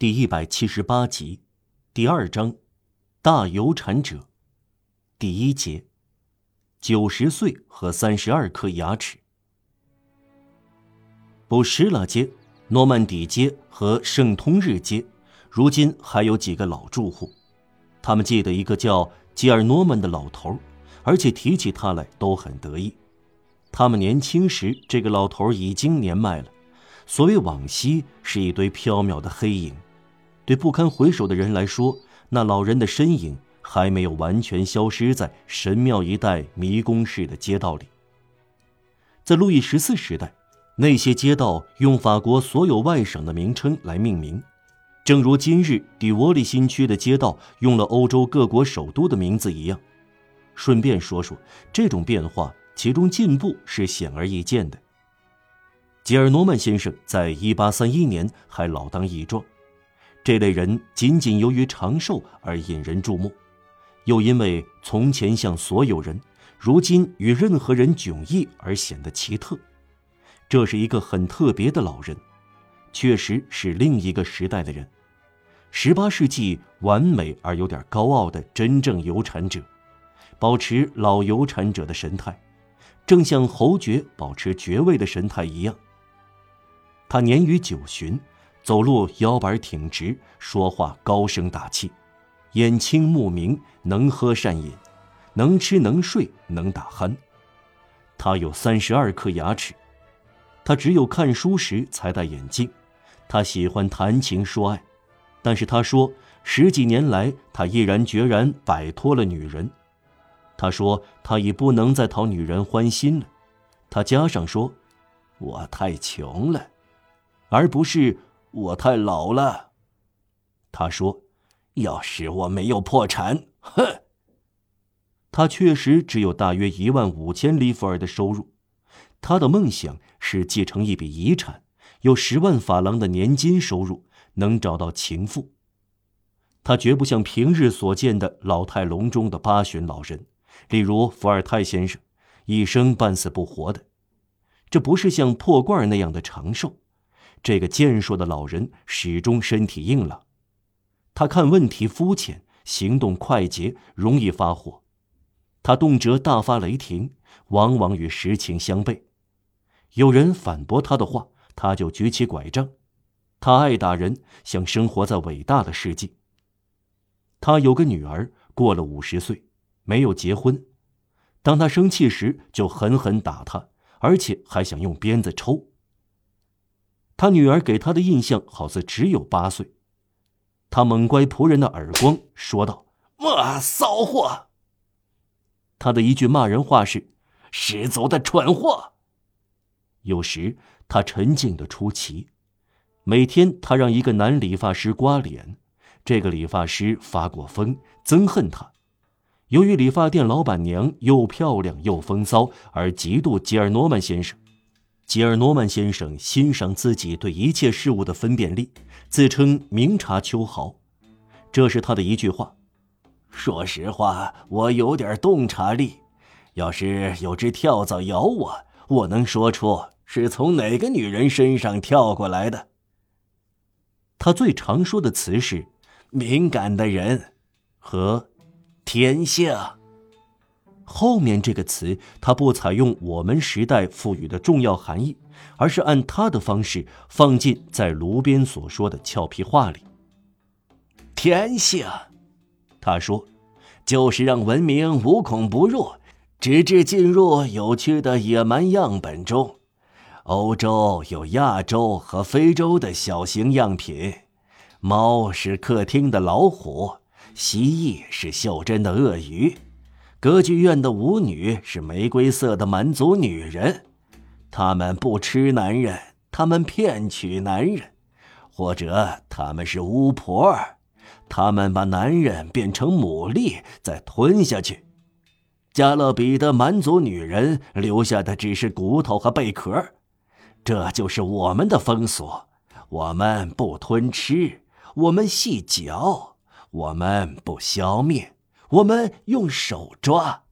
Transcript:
第一百七十八集，第二章，大有产者，第一节，九十岁和三十二颗牙齿。布什拉街、诺曼底街和圣通日街，如今还有几个老住户，他们记得一个叫吉尔诺曼的老头，而且提起他来都很得意。他们年轻时，这个老头已经年迈了。所谓往昔，是一堆飘渺的黑影。对不堪回首的人来说，那老人的身影还没有完全消失在神庙一带迷宫式的街道里。在路易十四时代，那些街道用法国所有外省的名称来命名，正如今日迪沃利新区的街道用了欧洲各国首都的名字一样。顺便说说，这种变化其中进步是显而易见的。吉尔诺曼先生在一八三一年还老当益壮。这类人仅仅由于长寿而引人注目，又因为从前像所有人，如今与任何人迥异而显得奇特。这是一个很特别的老人，确实是另一个时代的人，十八世纪完美而有点高傲的真正有产者，保持老有产者的神态，正像侯爵保持爵位的神态一样。他年逾九旬。走路腰板挺直，说话高声大气，眼清目明，能喝善饮，能吃能睡能打鼾。他有三十二颗牙齿，他只有看书时才戴眼镜。他喜欢谈情说爱，但是他说十几年来他毅然决然摆脱了女人。他说他已不能再讨女人欢心了。他加上说：“我太穷了，而不是。”我太老了，他说：“要是我没有破产，哼。”他确实只有大约一万五千里弗尔的收入，他的梦想是继承一笔遗产，有十万法郎的年金收入，能找到情妇。他绝不像平日所见的老态龙钟的八旬老人，例如伏尔泰先生，一生半死不活的。这不是像破罐那样的长寿。这个健硕的老人始终身体硬朗，他看问题肤浅，行动快捷，容易发火。他动辄大发雷霆，往往与实情相悖。有人反驳他的话，他就举起拐杖。他爱打人，想生活在伟大的世纪。他有个女儿，过了五十岁，没有结婚。当他生气时，就狠狠打他，而且还想用鞭子抽。他女儿给他的印象好似只有八岁，他猛乖仆人的耳光，说道：“哇，骚货！”他的一句骂人话是：“十足的蠢货。”有时他沉静的出奇，每天他让一个男理发师刮脸，这个理发师发过疯，憎恨他。由于理发店老板娘又漂亮又风骚，而嫉妒吉尔诺曼先生。吉尔诺曼先生欣赏自己对一切事物的分辨力，自称明察秋毫。这是他的一句话。说实话，我有点洞察力。要是有只跳蚤咬我，我能说出是从哪个女人身上跳过来的。他最常说的词是“敏感的人”和“天下”。后面这个词，他不采用我们时代赋予的重要含义，而是按他的方式放进在炉边所说的俏皮话里。天下，他说，就是让文明无孔不入，直至进入有趣的野蛮样本中。欧洲有亚洲和非洲的小型样品，猫是客厅的老虎，蜥蜴是袖珍的鳄鱼。歌剧院的舞女是玫瑰色的蛮族女人，她们不吃男人，她们骗取男人，或者她们是巫婆，她们把男人变成牡蛎再吞下去。加勒比的蛮族女人留下的只是骨头和贝壳，这就是我们的风俗。我们不吞吃，我们细嚼，我们不消灭。我们用手抓。